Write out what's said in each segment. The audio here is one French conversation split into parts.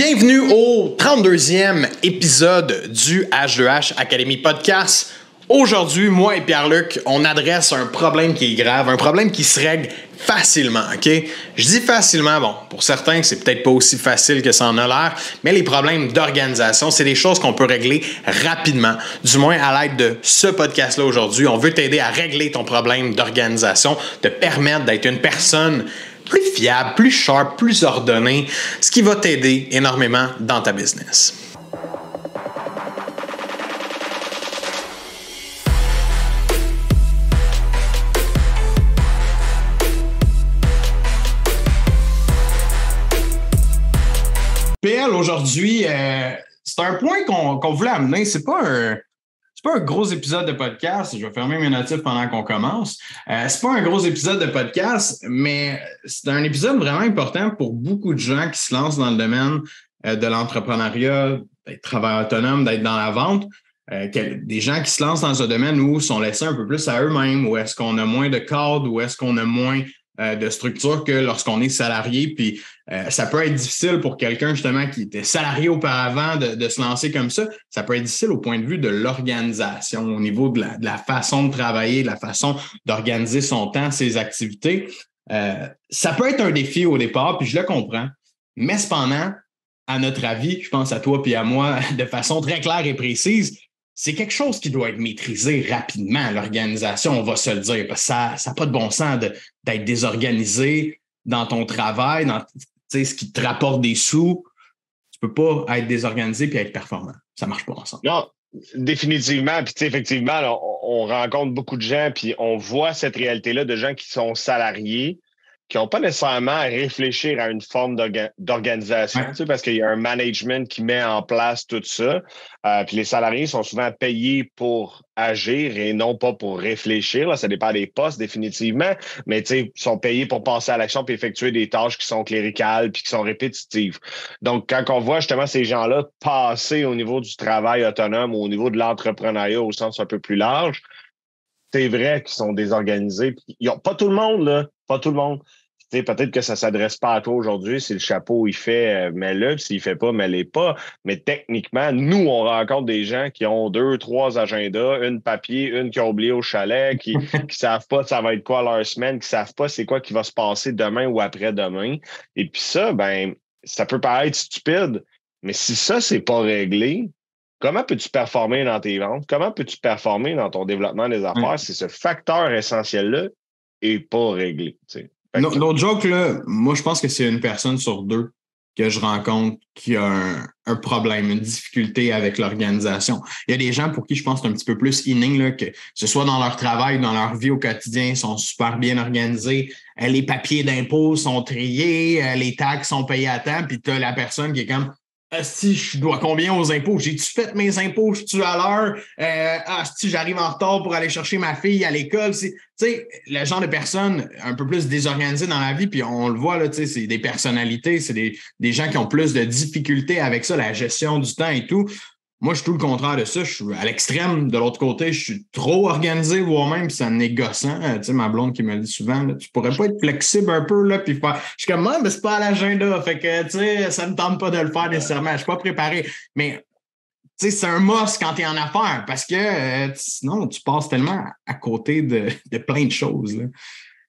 Bienvenue au 32e épisode du H2H Academy Podcast. Aujourd'hui, moi et Pierre-Luc, on adresse un problème qui est grave, un problème qui se règle facilement, OK? Je dis facilement, bon, pour certains, c'est peut-être pas aussi facile que ça en a l'air, mais les problèmes d'organisation, c'est des choses qu'on peut régler rapidement. Du moins, à l'aide de ce podcast-là aujourd'hui, on veut t'aider à régler ton problème d'organisation, te permettre d'être une personne plus fiable, plus sharp, plus ordonné, ce qui va t'aider énormément dans ta business. PL aujourd'hui, euh, c'est un point qu'on voulait amener. C'est pas un c'est pas un gros épisode de podcast. Je vais fermer mes notifs pendant qu'on commence. Euh, c'est pas un gros épisode de podcast, mais c'est un épisode vraiment important pour beaucoup de gens qui se lancent dans le domaine euh, de l'entrepreneuriat, d'être travailleur autonome, d'être dans la vente. Euh, des gens qui se lancent dans ce domaine où sont laissés un peu plus à eux-mêmes, où est-ce qu'on a moins de cadres, où est-ce qu'on a moins euh, de structure que lorsqu'on est salarié. Puis euh, ça peut être difficile pour quelqu'un justement qui était salarié auparavant de, se lancer comme ça. Ça peut être difficile au point de vue de l'organisation, au niveau de la, façon de travailler, de la façon d'organiser son temps, ses activités. Euh, ça peut être un défi au départ, puis je le comprends. Mais cependant, à notre avis, je pense à toi puis à moi de façon très claire et précise, c'est quelque chose qui doit être maîtrisé rapidement, l'organisation, on va se le dire, ça n'a pas de bon sens d'être désorganisé dans ton travail, dans ce qui te rapporte des sous. Tu ne peux pas être désorganisé et être performant. Ça ne marche pas ensemble. Non, définitivement. Puis effectivement, on, on rencontre beaucoup de gens, puis on voit cette réalité-là de gens qui sont salariés, qui n'ont pas nécessairement à réfléchir à une forme d'organisation, tu sais, parce qu'il y a un management qui met en place tout ça. Euh, puis les salariés sont souvent payés pour agir et non pas pour réfléchir. Là, ça dépend des postes, définitivement, mais ils sont payés pour passer à l'action puis effectuer des tâches qui sont cléricales puis qui sont répétitives. Donc, quand on voit justement ces gens-là passer au niveau du travail autonome ou au niveau de l'entrepreneuriat au sens un peu plus large, c'est vrai qu'ils sont désorganisés. Ils ont, pas tout le monde, là, pas tout le monde peut-être que ça ne s'adresse pas à toi aujourd'hui. Si le chapeau, il fait, euh, mets-le. S'il ne fait pas, mets-le pas. Mais techniquement, nous, on rencontre des gens qui ont deux, trois agendas, une papier, une qui a oublié au chalet, qui ne savent pas ça va être quoi leur semaine, qui ne savent pas c'est quoi qui va se passer demain ou après-demain. Et puis ça, ben, ça peut paraître stupide, mais si ça, c'est pas réglé, Comment peux-tu performer dans tes ventes? Comment peux-tu performer dans ton développement des affaires si ce facteur essentiel-là n'est pas réglé? L'autre joke, là, moi, je pense que c'est une personne sur deux que je rencontre qui a un, problème, une difficulté avec l'organisation. Il y a des gens pour qui je pense que c'est un petit peu plus inning, que ce soit dans leur travail, dans leur vie au quotidien, ils sont super bien organisés. Euh, les papiers d'impôts sont triés, euh, les taxes sont payées à temps, puis tu as la personne qui est comme si je dois combien aux impôts? J'ai-tu fait mes impôts? Je suis à l'heure? Euh, ah, si j'arrive en retard pour aller chercher ma fille à l'école. Tu sais, le genre de personnes un peu plus désorganisées dans la vie, puis on le voit, là, tu sais, c'est des personnalités, c'est des, des gens qui ont plus de difficultés avec ça, la gestion du temps et tout. Moi, je suis tout le contraire de ça. Je suis à l'extrême. De l'autre côté, je suis trop organisé, voire même, c'est négoçant. Euh, tu sais, ma blonde qui me dit souvent, là, tu pourrais pas être flexible un peu, là, puis faire. Je suis comme, moi, mais c'est pas à l'agenda. Fait que, tu sais, ça me tente pas de le faire nécessairement. Je suis pas préparé. Mais, tu sais, c'est un must quand tu es en affaires parce que euh, sinon, tu passes tellement à côté de, de plein de choses.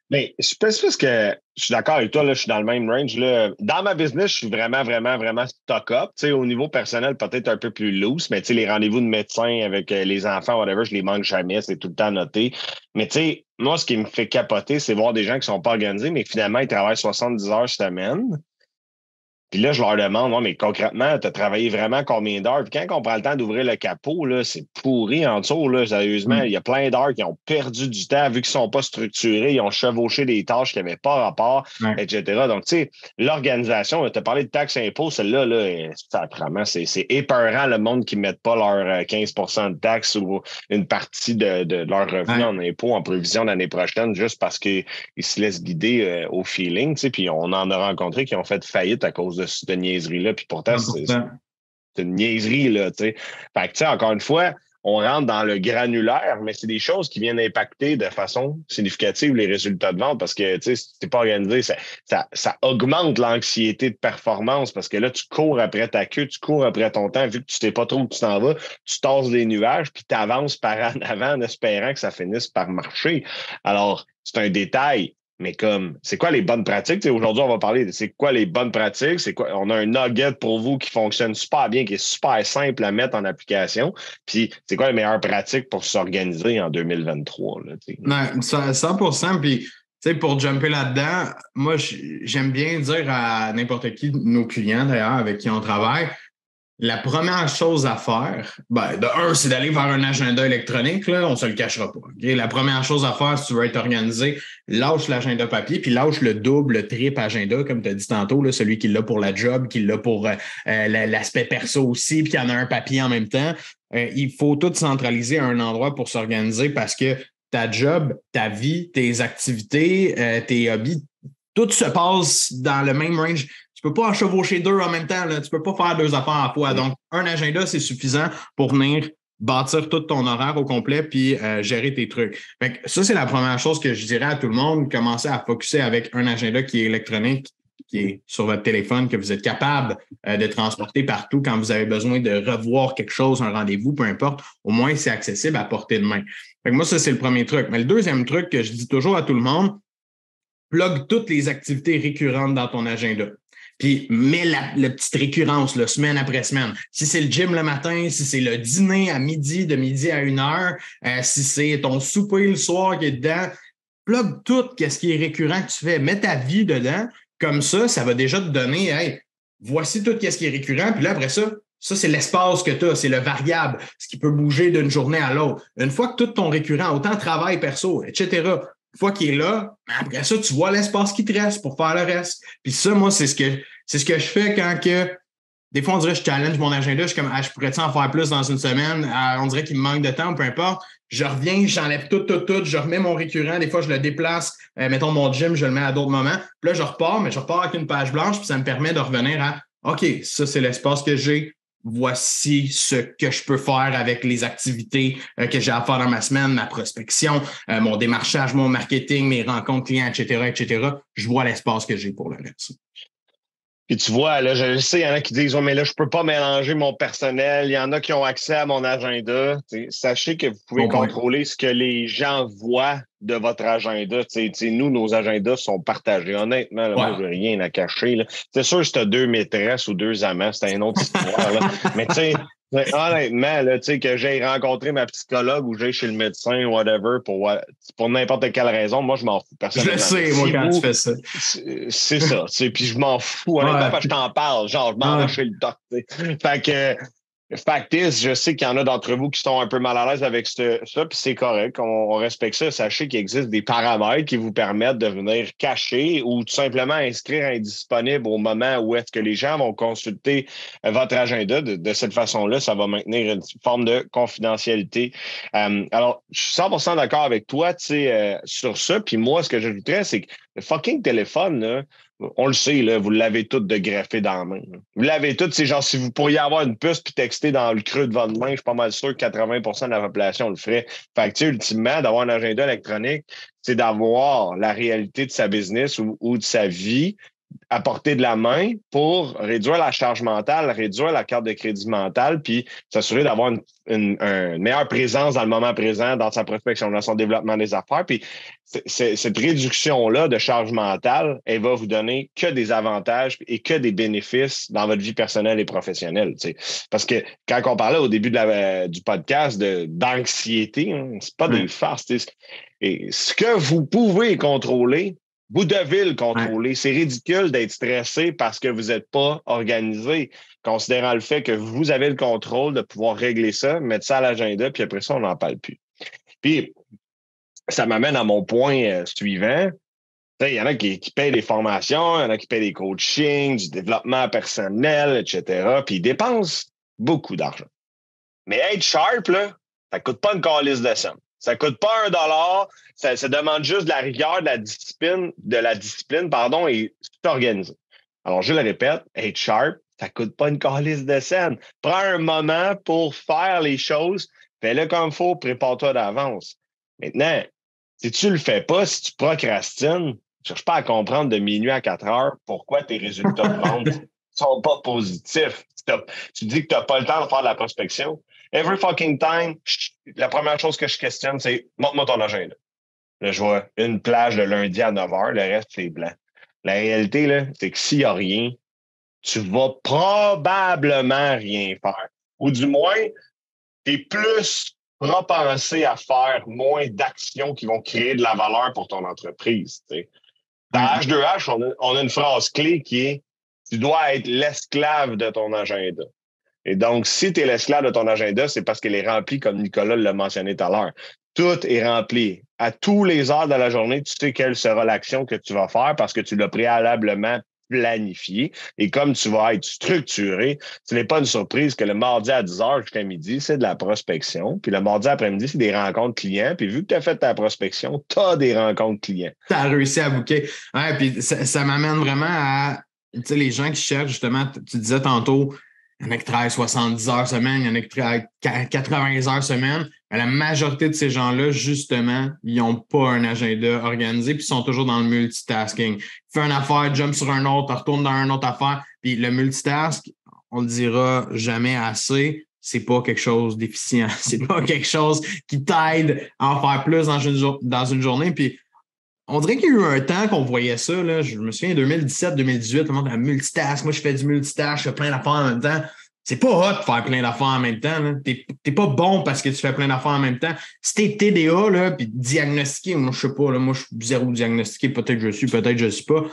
Mais je pense que je suis d'accord avec toi, là, je suis dans le même range. Là. Dans ma business, je suis vraiment, vraiment, vraiment stock-up. Au niveau personnel, peut-être un peu plus loose, mais les rendez-vous de médecin avec euh, les enfants, whatever, je les manque jamais, c'est tout le temps noté. Mais tu sais, moi, ce qui me fait capoter, c'est voir des gens qui sont pas organisés, mais finalement, ils travaillent 70 heures semaine. Puis là, je leur demande, mais concrètement, tu as travaillé vraiment combien d'heures? Puis quand on prend le temps d'ouvrir le capot, là, c'est pourri en dessous, là, sérieusement. Mm. Il y a plein d'heures qui ont perdu du temps vu qu'ils ne sont pas structurés, ils ont chevauché des tâches qui n'avaient pas rapport, etc. Donc, tu sais, l'organisation, tu as parlé de taxes impôts, celle-là, là, vraiment, c'est épeurant le monde qui ne met pas leur 15% euh, de taxes ou une partie de, de leur revenu en impôts en prévision l'année prochaine juste parce qu'ils se laissent guider euh, au feeling. Tu sais, puis on en a rencontré qui ont fait faillite à cause de cette niaiserie-là. Puis pourtant, c'est une niaiserie, là, tu sais. Fait que, tu sais, encore une fois, on rentre dans le granulaire, mais c'est des choses qui viennent impacter de façon significative les résultats de vente parce que tu sais, si tu pas organisé, ça, ça, ça augmente l'anxiété de performance parce que là, tu cours après ta queue, tu cours après ton temps, vu que tu sais pas trop où tu t'en vas, tu tasses des nuages, puis tu avances par en avant en espérant que ça finisse par marcher. Alors, c'est un détail, mais comme, c'est quoi les bonnes pratiques? Aujourd'hui, on va parler de c'est quoi les bonnes pratiques? C'est quoi? On a un nugget pour vous qui fonctionne super bien, qui est super simple à mettre en application. Puis, c'est quoi les meilleures pratiques pour s'organiser en 2023? Là, non, 100 Puis, tu sais, pour jumper là-dedans, moi, j'aime bien dire à n'importe qui, nos clients d'ailleurs, avec qui on travaille, la première chose à faire, ben, de un, c'est d'aller vers un agenda électronique, là, on se le cachera pas. La première chose à faire, si tu veux être organisé, lâche l'agenda papier, puis lâche le double, le triple agenda, comme tu as dit tantôt, là, celui qui l'a pour la job, qui l'a pour euh, euh, l'aspect perso aussi, puis il y en a un papier en même temps. Euh, il faut tout centraliser à un endroit pour s'organiser parce que ta job, ta vie, tes activités, tes hobbies, tout se passe dans le même range. Tu peux pas en chevaucher deux en même temps. Là. Tu peux pas faire deux affaires à la fois. Donc, un agenda, c'est suffisant pour venir bâtir tout ton horaire au complet puis euh, gérer tes trucs. Fait ça, c'est la première chose que je dirais à tout le monde. Commencez à focuser avec un agenda qui est électronique, qui est sur votre téléphone, que vous êtes capable euh, de transporter partout quand vous avez besoin de revoir quelque chose, un rendez-vous, peu importe. Au moins, c'est accessible à portée de main. Fait moi, ça, c'est le premier truc. Mais le deuxième truc que je dis toujours à tout le monde, plug toutes les activités récurrentes dans ton agenda. Puis mets la, petite récurrence, là, semaine après semaine. Si c'est le gym le matin, si c'est le dîner à midi, de midi à une heure, euh, si c'est ton souper le soir qui est dedans, plug tout ce qui est récurrent que tu fais. Mets ta vie dedans. Comme ça, ça va déjà te donner, hey, voici tout ce qui est récurrent. Puis là, après ça, ça, c'est l'espace que tu as, c'est le variable, ce qui peut bouger d'une journée à l'autre. Une fois que tout ton récurrent, autant travail perso, etc., une fois qu'il est là, ben, après ça, tu vois l'espace qui te reste pour faire le reste. Puis ça, moi, c'est ce que c'est ce que je fais quand que des fois, on dirait que je challenge mon agenda. Je suis comme, ah, je pourrais en faire plus dans une semaine? Ah, on dirait qu'il me manque de temps, peu importe. Je reviens, j'enlève tout, tout, tout. Je remets mon récurrent. Des fois, je le déplace. Euh, mettons mon gym, je le mets à d'autres moments. Puis là, je repars, mais je repars avec une page blanche. Puis ça me permet de revenir à, OK, ça, c'est l'espace que j'ai voici ce que je peux faire avec les activités euh, que j'ai à faire dans ma semaine, ma prospection, euh, mon démarchage, mon marketing, mes rencontres clients, etc., etc. Je vois l'espace que j'ai pour le reste. Puis tu vois, là, je sais, il y en a qui disent, oh, mais là, je peux pas mélanger mon personnel. Il y en a qui ont accès à mon agenda. sachez que vous pouvez contrôler ce que les gens voient de votre agenda. nous, nos agendas sont partagés. Honnêtement, là, moi, je n'ai rien à cacher. C'est sûr, si tu as deux maîtresses ou deux amants, c'est une autre histoire. Là. mais tu sais, Honnêtement, là, que j'ai rencontré ma psychologue ou j'ai chez le médecin, whatever, pour, pour n'importe quelle raison, moi, je m'en fous. Personnellement. Je sais, moi, quand tu fais ça. C'est ça. Puis je m'en fous. Honnêtement, ouais. je t'en parle. Genre, je m'en vais chez le doc. Fait que Factis, je sais qu'il y en a d'entre vous qui sont un peu mal à l'aise avec ça, puis c'est correct, on, respecte ça. Sachez qu'il existe des paramètres qui vous permettent de venir cacher ou tout simplement inscrire indisponible au moment où est-ce que les gens vont consulter euh, votre agenda. De, cette façon-là, ça va maintenir une forme de confidentialité. Euh, alors, je suis 100% d'accord avec toi, euh, sur ça. Puis moi, ce que j'ajouterais, c'est que le fucking téléphone, on le sait, vous l'avez tout de greffé dans la main. Vous l'avez tout. C'est genre, si vous pourriez avoir une puce puis texter dans le creux de votre main, je suis pas mal sûr que 80% de la population le ferait. Fait que, tu sais, ultimement, d'avoir un agenda électronique, c'est d'avoir la réalité de sa business ou de sa vie à portée de la main pour réduire la charge mentale, réduire la carte de crédit mentale, puis s'assurer d'avoir une, meilleure présence dans le moment présent, dans sa prospection, dans son développement des affaires. Puis cette réduction-là de charge mentale, elle va vous donner que des avantages et que des bénéfices dans votre vie personnelle et professionnelle. Parce que quand on parlait au début de la, du podcast d'anxiété, hein, c'est pas des farces. Et ce que vous pouvez contrôler, vous devez le contrôler. C'est ridicule d'être stressé parce que vous n'êtes pas organisé, considérant le fait que vous avez le contrôle de pouvoir régler ça, mettre ça à l'agenda, puis après ça, on n'en parle plus. Puis, ça m'amène à mon point euh, suivant. Il y en a qui, qui, payent des formations, il y en a qui payent des coachings, du développement personnel, etc. Puis ils dépensent beaucoup d'argent. Mais être sharp, là, ça ne coûte pas une calice de somme. Ça coûte pas un dollar. Ça, demande juste de la rigueur, de la discipline, de la discipline, pardon, et s'organiser. Alors, je le répète, être sharp, ça coûte pas une calice de scène. Prends un moment pour faire les choses, fais-le comme il faut, prépare-toi d'avance. Maintenant, si tu le fais pas, si tu procrastines, cherche pas à comprendre de minuit à 4 heures pourquoi tes résultats de vente sont pas positifs. Tu dis que tu n'as pas le temps de faire de la prospection. Every fucking time, la première chose que je questionne, c'est montre-moi ton agenda. Là, je vois une plage de lundi à 9 heures, le reste, c'est blanc. La réalité, là, c'est que s'il n'y a rien, tu vas probablement rien faire. Ou du moins, tu es plus propensé à faire moins d'actions qui vont créer de la valeur pour ton entreprise. Dans H2H, mm-hmm. on a, une phrase clé qui est Tu dois être l'esclave de ton agenda. Et donc, si tu es l'esclave de ton agenda, c'est parce qu'elle est remplie, comme Nicolas l'a mentionné tout à l'heure. Tout est rempli. À tous les heures de la journée, tu sais quelle sera l'action que tu vas faire parce que tu l'as préalablement planifié. Et comme tu vas être structuré, ce n'est pas une surprise que le mardi à 10 h jusqu'à midi, c'est de la prospection. Puis le mardi après-midi, c'est des rencontres clients. Puis vu que tu as fait ta prospection, tu as des rencontres clients. Tu as réussi à bouquer. Ouais, puis ça, m'amène vraiment à les gens qui cherchent justement, tu disais tantôt, il y en a qui travaillent 70 heures semaine, il y en a qui travaillent 80 heures semaine. la majorité de ces gens-là, justement, ils n'ont pas un agenda organisé puis ils sont toujours dans le multitasking. Fais une affaire, jump sur un autre, retourne dans une autre affaire. Puis le multitask, on le dira jamais assez, c'est pas quelque chose d'efficient. C'est pas quelque chose qui t'aide à en faire plus dans une, dans une journée. Puis on dirait qu'il y a eu un temps qu'on voyait ça. Je me souviens, 2017-2018, le monde a multitask. Moi, je fais du multitask, je fais plein d'affaires en même temps. C'est pas hot de faire plein d'affaires en même temps. T'es pas bon parce que tu fais plein d'affaires en même temps. Si t'es TDA, puis diagnostiqué, moi, je sais pas, moi, je suis zéro diagnostiqué. Peut-être que je suis, peut-être je suis pas.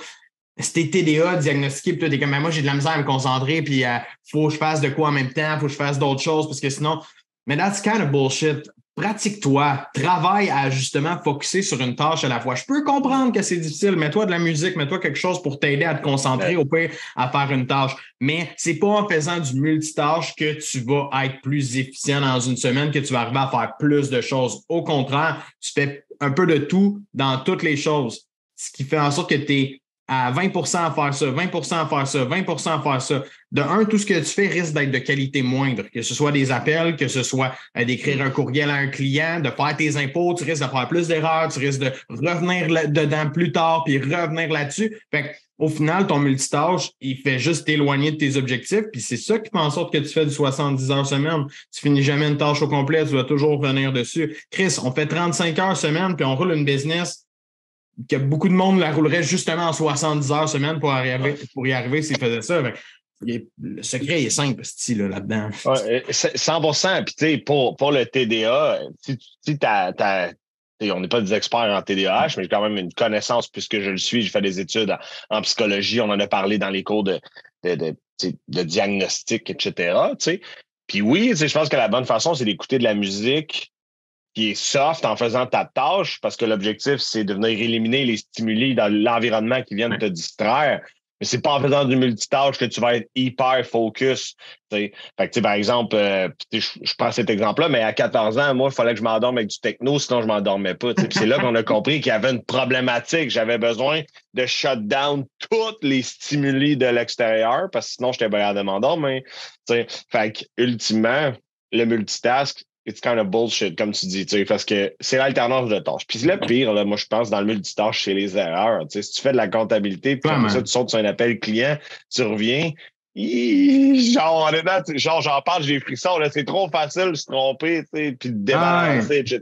Si t'es TDA, diagnostiqué, puis t'es comme, moi, j'ai de la misère à me concentrer, puis il euh, faut que je fasse de quoi en même temps, faut que je fasse d'autres choses, parce que sinon, mais that's kind of bullshit pratique-toi, travaille à justement focuser sur une tâche à la fois. Je peux comprendre que c'est difficile, mets-toi de la musique, mets-toi quelque chose pour t'aider à te concentrer au pire à faire une tâche. Mais c'est pas en faisant du multitâche que tu vas être plus efficient dans une semaine, que tu vas arriver à faire plus de choses. Au contraire, tu fais un peu de tout dans toutes les choses, ce qui fait en sorte que tu es à 20% à faire ça, 20% à faire ça, 20% à faire ça. De un, tout ce que tu fais risque d'être de qualité moindre, que ce soit des appels, que ce soit euh, d'écrire un courriel à un client, de faire tes impôts, tu risques de faire plus d'erreurs, tu risques de revenir dedans plus tard, puis revenir là-dessus. Fait au final, ton multitâche, il fait juste t'éloigner de tes objectifs, puis c'est ça qui fait en sorte que tu fais du 70 heures semaine. Tu finis jamais une tâche au complet, tu dois toujours revenir dessus. Chris, on fait 35 heures semaine, puis on roule une business que beaucoup de monde la roulerait justement en 70 heures semaine pour, arriver, pour y arriver s'ils faisaient ça. le secret est simple, là, là-dedans. 100 Puis, pour, pour le TDA, si, si on n'est pas des experts en TDAH, mais j'ai quand même une connaissance puisque je le suis. J'ai fait des études en, psychologie. On en a parlé dans les cours de, de, de, diagnostic, etc. Puis oui, je pense que la bonne façon, c'est d'écouter de la musique qui est soft en faisant ta tâche, parce que l'objectif, c'est de venir éliminer les stimuli dans l'environnement qui viennent te distraire. Mais c'est pas en faisant du multitâche que tu vas être hyper focus. Fait que, par exemple, euh, je, prends cet exemple-là, mais à 14 ans, moi, il fallait que je m'endorme avec du techno, sinon je m'endormais pas. c'est là qu'on a compris qu'il y avait une problématique. J'avais besoin de shut down tous les stimuli de l'extérieur, parce que sinon, j'étais bien à m'endormir. Fait que, ultimement, le multitask, it's kind of bullshit, comme tu dis, parce que c'est l'alternance de tâches. Puis le pire, là, moi, je pense, dans le multitâche, c'est les erreurs. Si tu fais de la comptabilité, puis comme ça, tu sautes sur un appel client, tu reviens, genre, genre, j'en parle, j'ai pris ça. C'est trop facile de se tromper, puis de débalancer, etc.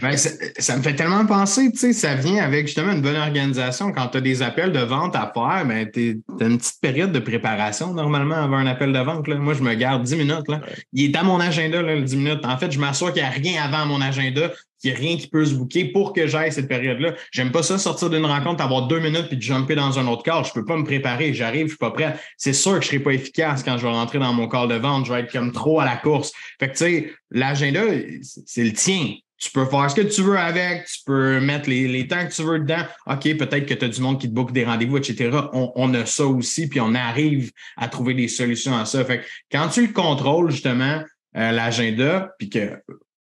Ben, ça, me fait tellement penser, tu sais, ça vient avec justement une bonne organisation. Quand tu as des appels de vente à faire, ben, tu as une petite période de préparation normalement avant un appel de vente. Là. Moi, je me garde 10 minutes. Là. Il est à mon agenda, là, le 10 minutes. En fait, je m'assure qu'il n'y a rien avant mon agenda qu'il n'y a rien qui peut se bouquer pour que j'aille cette période-là. J'aime pas ça, sortir d'une rencontre, avoir deux minutes puis de jumper dans un autre call. Je peux pas me préparer. J'arrive, je suis pas prêt. C'est sûr que je serai pas efficace quand je vais rentrer dans mon call de vente. Je vais être comme trop à la course. Fait que, tu sais, l'agenda, c'est le tien. Tu peux faire ce que tu veux avec, tu peux mettre les, temps que tu veux dedans. OK, peut-être que tu as du monde qui te boucle des rendez-vous, etc. On, a ça aussi, puis on arrive à trouver des solutions à ça. Fait que quand tu le contrôles, justement, euh, l'agenda, puis que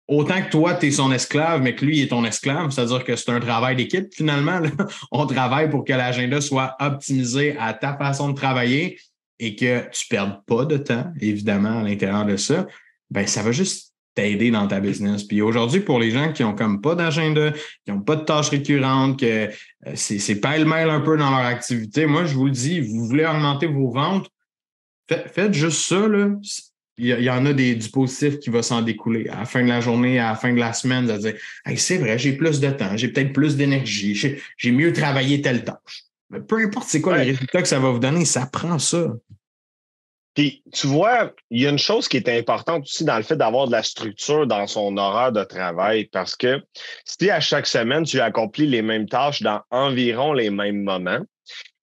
autant que toi, tu es son esclave, mais que lui est ton esclave, c'est-à-dire que c'est un travail d'équipe finalement. On travaille pour que l'agenda soit optimisé à ta façon de travailler et que tu ne perdes pas de temps, évidemment, à l'intérieur de ça. Ben, ça va juste t'aider dans ta business. Puis aujourd'hui, pour les gens qui ont comme pas d'agenda, qui n'ont pas de tâches récurrentes, que euh, c'est pêle-mêle un peu dans leur activité, moi, je vous le dis, vous voulez augmenter vos ventes, faites, juste ça. Il y, en a des, du positif qui va s'en découler. À la fin de la journée, à la fin de la semaine, de dire c'est vrai, j'ai plus de temps, j'ai peut-être plus d'énergie, j'ai mieux travaillé telle tâche. Mais peu importe c'est quoi le résultat que ça va vous donner, ça prend ça. Puis, tu vois, il y a une chose qui est importante aussi dans le fait d'avoir de la structure dans son horaire de travail parce que si à chaque semaine, tu accomplis les mêmes tâches dans environ les mêmes moments,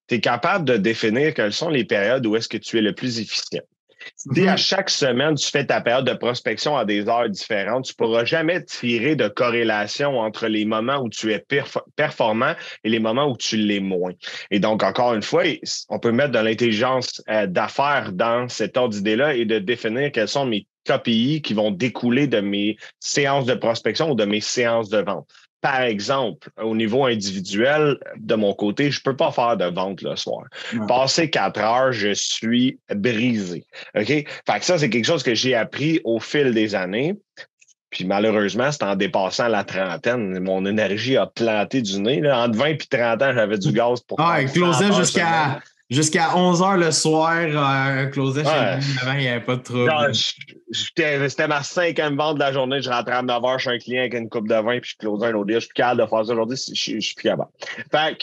tu es capable de définir quelles sont les périodes où est-ce que tu es le plus efficient. Si à mhm. chaque semaine, tu fais ta période de prospection à des heures différentes, tu ne pourras jamais tirer de corrélation entre les moments où tu es performant et les moments où tu l'es moins. Et donc, encore une fois, on peut mettre de l'intelligence euh, d'affaires dans cet ordre d'idée-là et de définir quels sont mes KPI qui vont découler de mes séances de prospection ou de mes séances de vente par exemple, au niveau individuel, de mon côté, je ne peux pas faire de vente le soir. Passer quatre heures, je suis brisé. OK? Fait que ça, c'est quelque chose que j'ai appris au fil des années. Puis malheureusement, c'est en dépassant la trentaine. Mon énergie a planté du nez. Là. Entre 20 et 30 ans, j'avais du gaz pour. Ah, closait jusqu'à jusqu'à 11 h le soir, euh, closait chez avant, il n'y avait pas de trouble. C'était ma cinquième vente de la journée. Je rentrais à 9 h chez un client avec une coupe de vin, puis je closais un autre Je suis plus capable de faire ça aujourd'hui. Je, je, suis plus capable. Fait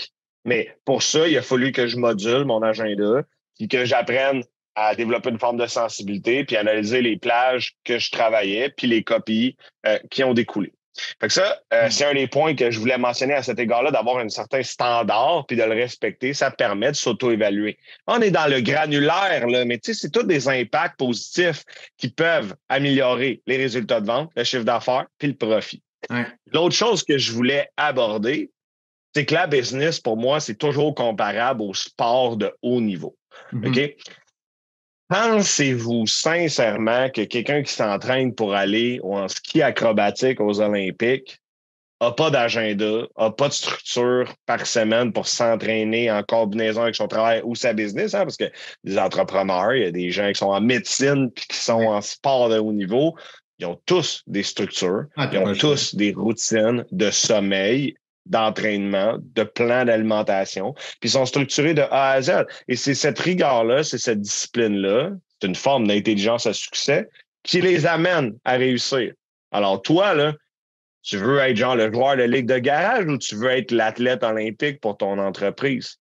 mais pour ça, il a fallu que je module mon agenda, puis que j'apprenne à développer une forme de sensibilité, puis analyser les plages que je travaillais, puis les copies euh, qui ont découlé. Fait que ça, euh, hmm. c'est un des points que je voulais mentionner à cet égard-là, d'avoir un certain standard puis de le respecter. Ça permet de s'auto-évaluer. On est dans le granulaire, là, mais tu sais, c'est tous des impacts positifs qui peuvent améliorer les résultats de vente, le chiffre d'affaires puis le profit. L'autre chose que je voulais aborder, c'est que la business, pour moi, c'est toujours comparable au sport de haut niveau. Mm-hmm. OK? Pensez-vous sincèrement que quelqu'un qui s'entraîne pour aller en ski acrobatique aux Olympiques n'a pas d'agenda, n'a pas de structure par semaine pour s'entraîner en combinaison avec son travail ou sa business, hein, parce que des entrepreneurs, il y a des gens qui sont en médecine puis qui sont en sport de haut niveau, ils ont tous des structures, ah, ils ont tous des routines de sommeil, d'entraînement, de plan d'alimentation, puis ils sont structurés de A à Z. Et c'est cette rigueur-là, c'est cette discipline-là, c'est une forme d'intelligence à succès qui les amène à réussir. Alors, toi, là, tu veux être genre le joueur de ligue de garage ou tu veux être l'athlète olympique pour ton entreprise?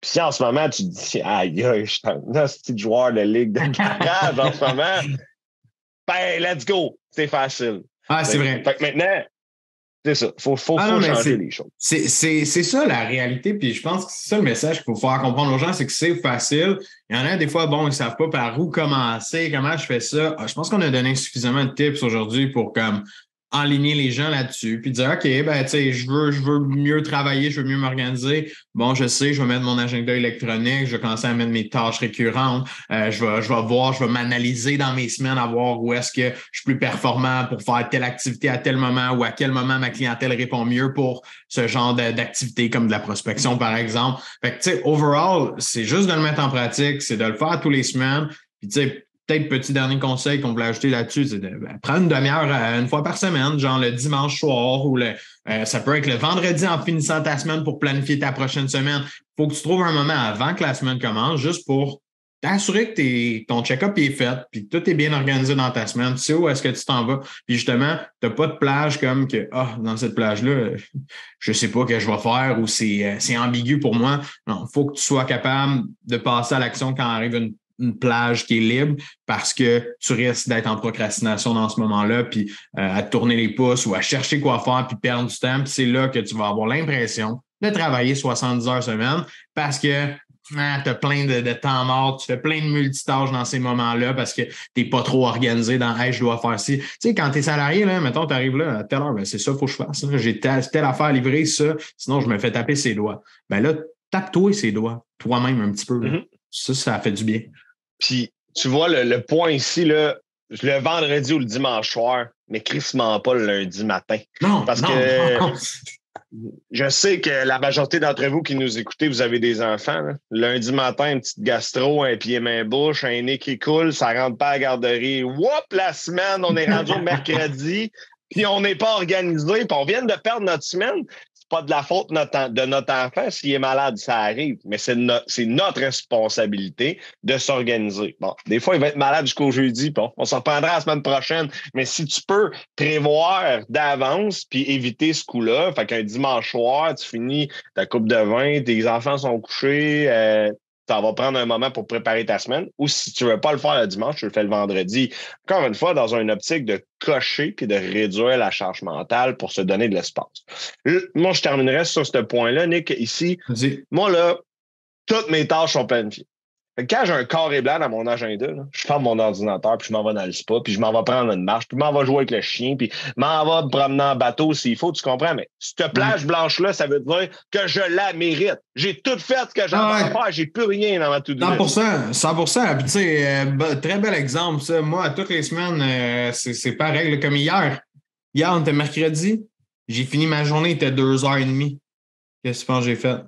Puis si en ce moment, tu te dis, aïe, je suis un petit joueur de ligue de garage en ce moment, ben, let's go, c'est facile. Ah, c'est vrai. Fait que maintenant, c'est ça. Il faut, faut, ah changer les choses. C'est ça la réalité. Puis je pense que c'est ça le message qu'il faut faire comprendre aux gens, c'est que c'est facile. Il y en a des fois, bon, ils ne savent pas par où commencer, comment je fais ça. Ah, je pense qu'on a donné suffisamment de tips aujourd'hui pour comme enligner les gens là-dessus, puis dire OK, ben, tu sais, je veux, je veux mieux travailler, je veux mieux m'organiser. Bon, je sais, je vais mettre mon agenda électronique, je vais commencer à mettre mes tâches récurrentes, euh, je, vais, je vais voir, je vais m'analyser dans mes semaines à voir où est-ce que je suis plus performant pour faire telle activité à tel moment ou à quel moment ma clientèle répond mieux pour ce genre d'activité comme de la prospection, par exemple. Fait que, tu sais, overall, c'est juste de le mettre en pratique, c'est de le faire tous les semaines. Puis, tu sais, peut-être petit dernier conseil qu'on voulait ajouter là-dessus, c'est de ben, prendre une demi-heure euh, une fois par semaine, genre le dimanche soir ou le, euh, ça peut être le vendredi en finissant ta semaine pour planifier ta prochaine semaine. Il faut que tu trouves un moment avant que la semaine commence, juste pour t'assurer que ton check-up est fait, puis tout est bien organisé dans ta semaine. Tu sais où est-ce que tu t'en vas. Puis justement, tu n'as pas de plage comme que, ah, dans cette plage-là, je ne sais pas ce que je vais faire ou euh, c'est ambigu pour moi. Non, il faut que tu sois capable de passer à l'action quand arrive une une plage qui est libre parce que tu risques d'être en procrastination dans ce moment-là, puis euh, à tourner les pouces ou à chercher quoi faire, puis perdre du temps. C'est là que tu vas avoir l'impression de travailler 70 heures semaine parce que ah, tu as plein de, temps mort, tu fais plein de multitâches dans ces moments-là parce que tu n'es pas trop organisé dans Hey, je dois faire ci. Tu sais, quand tu es salarié, là, mettons, tu arrives là à telle heure, ben, c'est ça, il faut que je fasse. J'ai telle, telle, affaire à livrer, ça, sinon je me fais taper ses doigts. Ben là, tape-toi ses doigts, toi-même un petit peu. Mm-hmm. Ça, ça fait du bien. Puis, tu vois, le, point ici, là, le vendredi ou le dimanche soir, mais crissement pas le lundi matin. Non, parce que je sais que la majorité d'entre vous qui nous écoutez, vous avez des enfants. Lundi matin, une petite gastro, un pied main bouche, un nez qui coule, ça rentre pas à la garderie. Whoop, la semaine, on est rendu au mercredi, puis on n'est pas organisé, puis on vient de perdre notre semaine pas de la faute de notre enfant. S'il est malade, ça arrive, mais c'est notre responsabilité de s'organiser. Bon, des fois, il va être malade jusqu'au jeudi, bon, on s'en reprendra la semaine prochaine. Mais si tu peux prévoir d'avance puis éviter ce coup-là, fait qu'un dimanche soir, tu finis ta coupe de vin, tes enfants sont couchés, euh, ça va prendre un moment pour préparer ta semaine. Ou si tu ne veux pas le faire le dimanche, tu le fais le vendredi. Encore une fois, dans une optique de cocher puis de réduire la charge mentale pour se donner de l'espace. Moi, je terminerai sur ce point-là, Nick, ici. Moi, là, toutes mes tâches sont planifiées. Quand j'ai un carré blanc dans mon agenda, je ferme mon ordinateur, puis je m'en vais dans le spa, puis je m'en vais prendre une marche, puis je m'en vais jouer avec le chien, puis je m'en vais me promener en bateau s'il faut, tu comprends? Mais cette plage blanche-là, ça veut dire que je la mérite. J'ai tout fait ce que j'ai ah faire, j'ai plus rien dans ma tout 100 100 Puis tu sais, euh, très bel exemple, ça. Moi, toutes les semaines, euh, c'est pareil, comme hier. Hier, on était mercredi, j'ai fini ma journée, il était 2h30. Qu'est-ce que j'ai fait?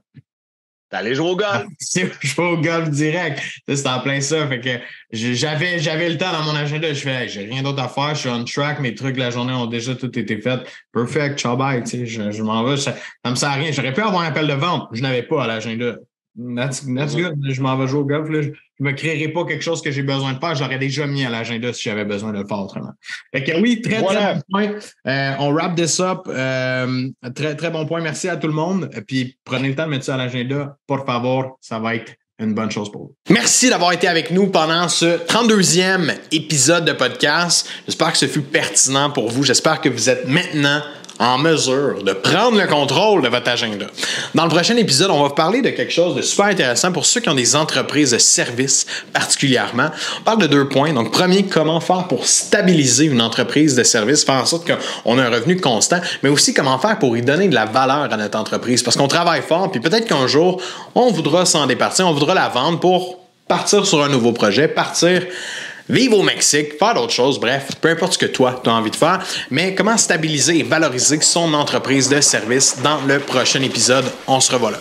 T'allais jouer au golf. je joue au golf direct. C'est en plein ça. Fait que j'avais, j'avais le temps dans mon agenda. Je fais, j'ai rien d'autre à faire. Je suis on track. Mes trucs de la journée ont déjà tout été faits. Perfect. Ciao, bye. je, je m'en vais. Ça, ça me sert à rien. J'aurais pu avoir un appel de vente. Je n'avais pas à l'agenda. That's, good. Je m'en vais jouer au golf. Là. Je ne me créerai pas quelque chose que j'ai besoin de faire. J'aurais déjà mis à l'agenda si j'avais besoin de le faire autrement. Fait que oui, très, très bon point. Euh, on wrap this up. Euh, très, très bon point. Merci à tout le monde. Puis prenez le temps de mettre ça à l'agenda. Por favor, ça va être une bonne chose pour vous. Merci d'avoir été avec nous pendant ce 32e épisode de podcast. J'espère que ce fut pertinent pour vous. J'espère que vous êtes maintenant en mesure de prendre le contrôle de votre agenda. Dans le prochain épisode, on va vous parler de quelque chose de super intéressant pour ceux qui ont des entreprises de services particulièrement. On parle de deux points. Donc, premier, comment faire pour stabiliser une entreprise de services, faire en sorte qu'on a un revenu constant, mais aussi comment faire pour y donner de la valeur à notre entreprise. Parce qu'on travaille fort, puis peut-être qu'un jour, on voudra s'en départir, on voudra la vendre pour partir sur un nouveau projet, partir vivre au Mexique, faire d'autres choses, bref, peu importe ce que toi, tu as envie de faire, mais comment stabiliser et valoriser son entreprise de service dans le prochain épisode? On se revoit là.